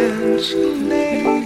mental name.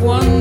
Sense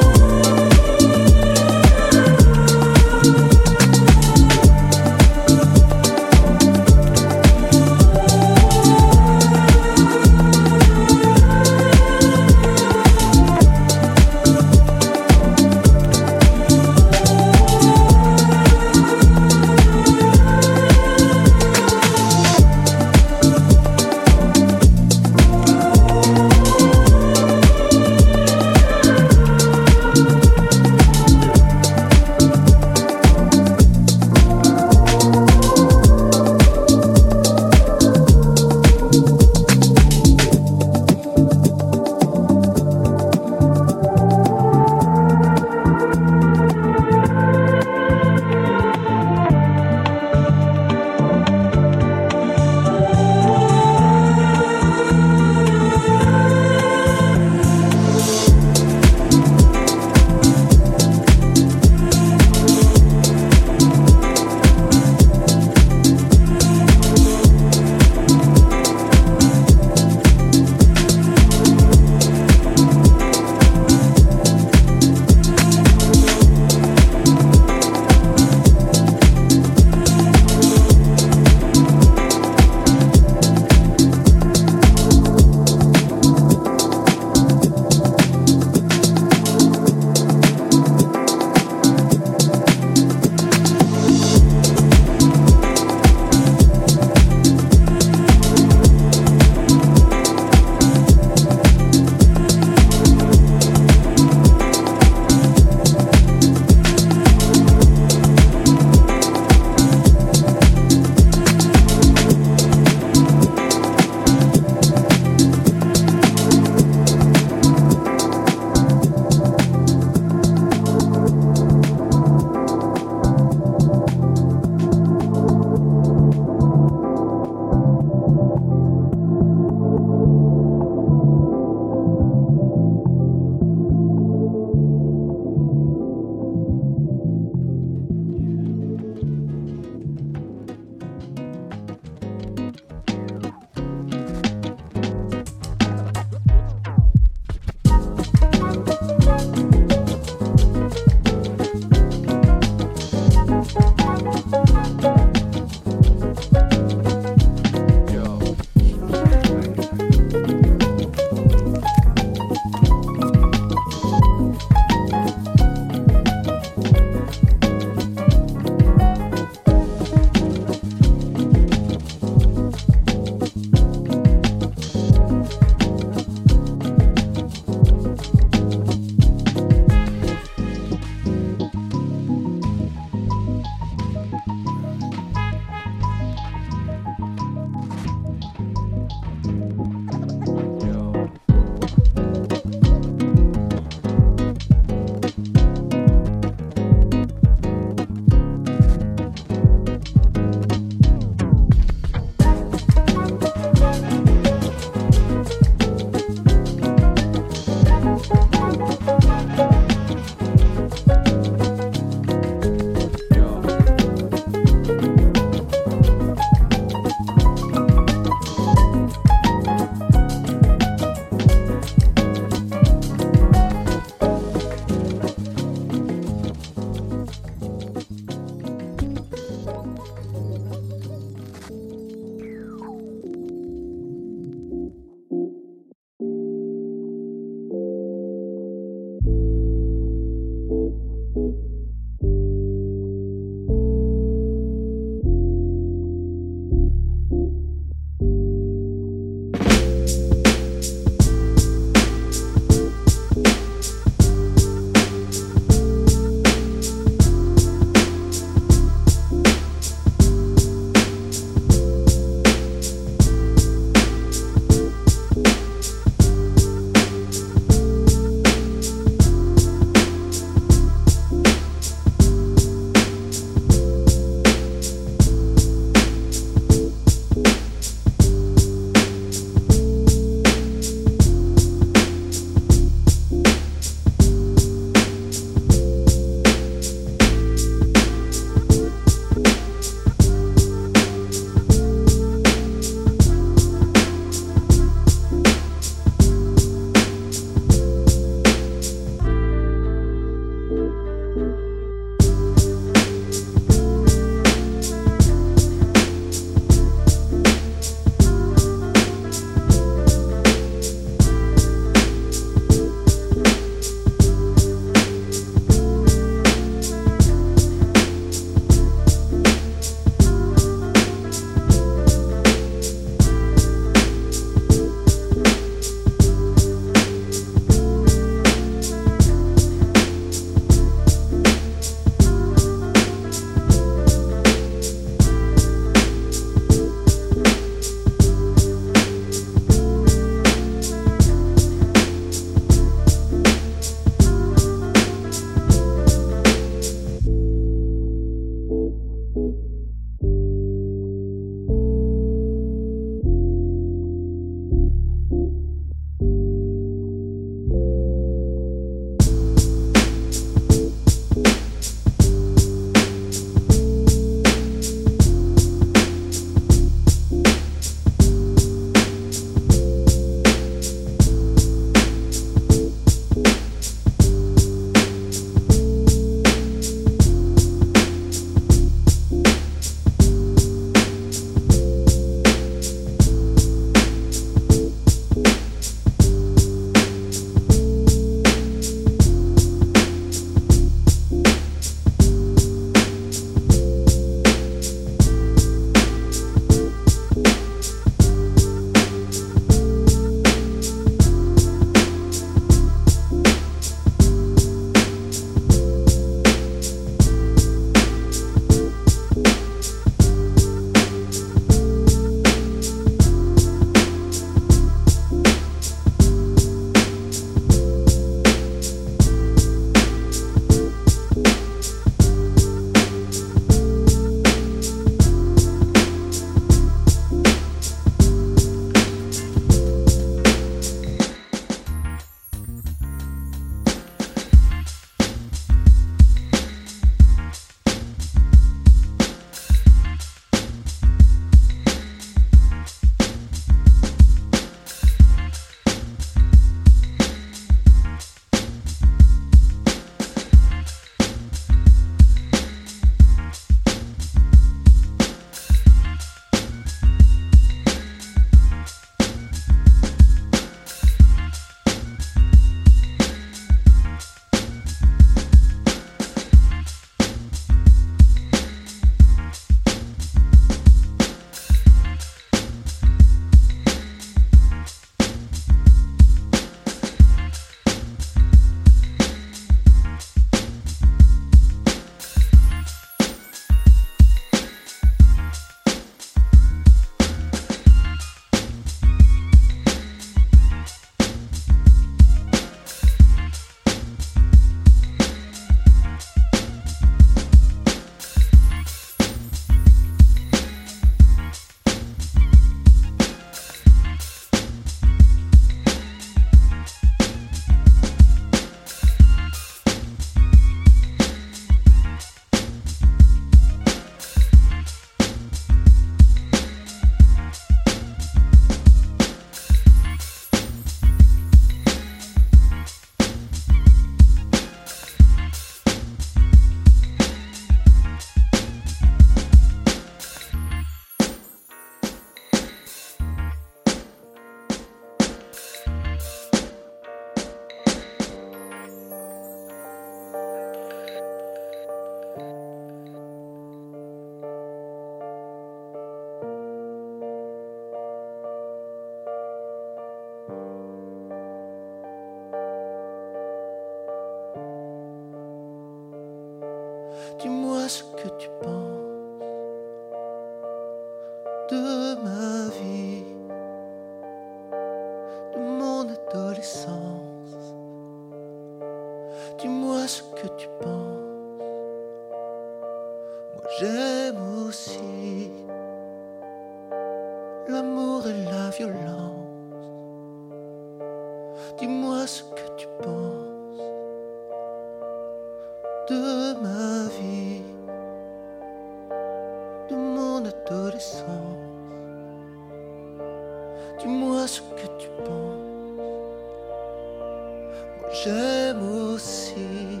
j'aime aussi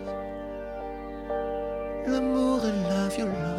l'amour et la violence.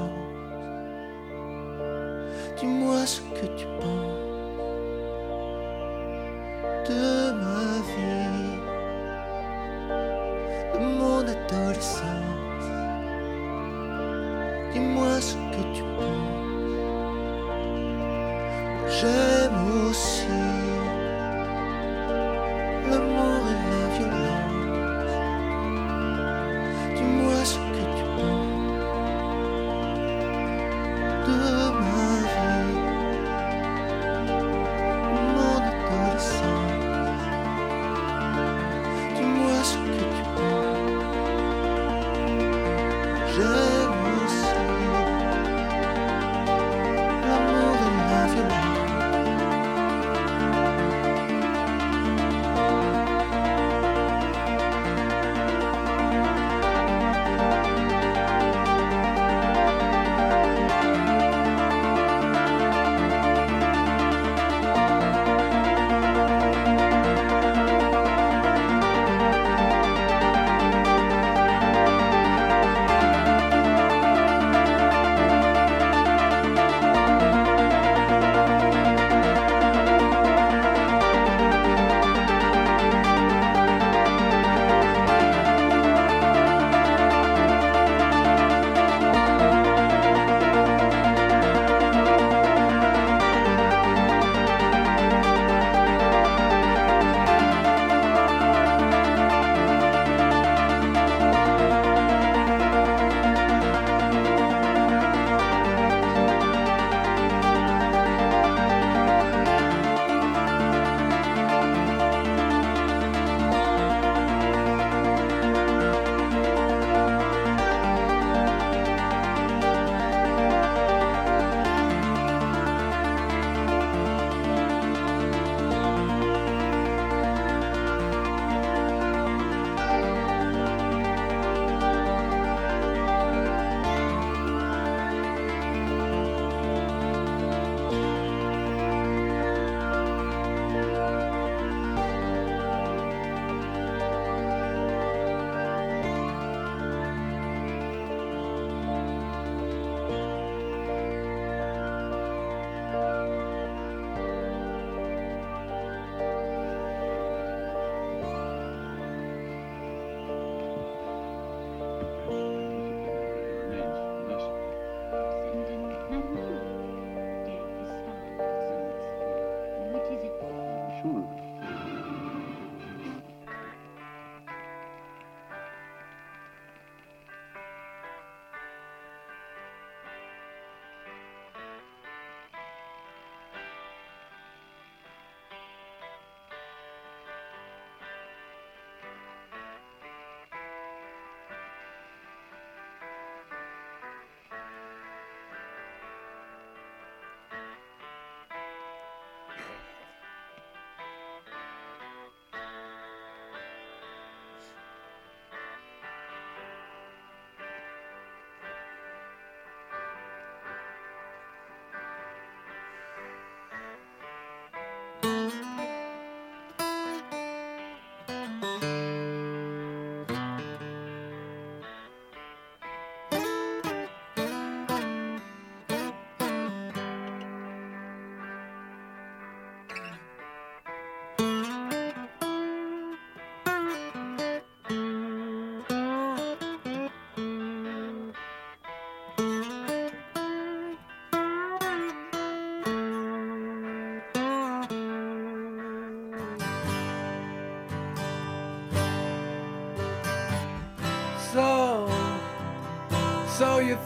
So,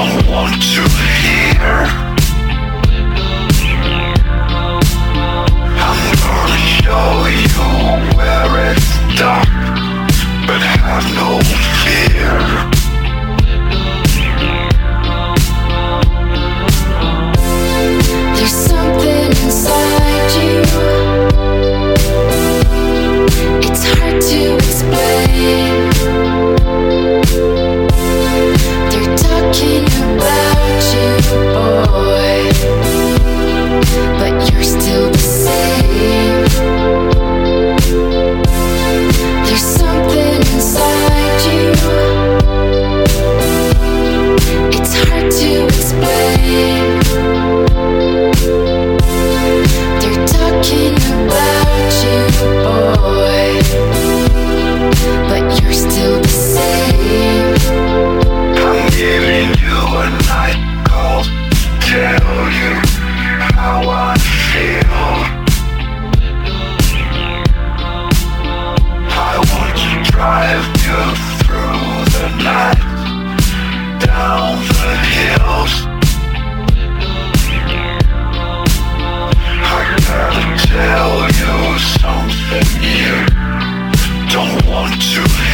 don't want to hear. I'm gonna show you where it's dark, but have no fear. There's something inside you. It's hard to explain. They're talking you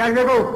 Quer ver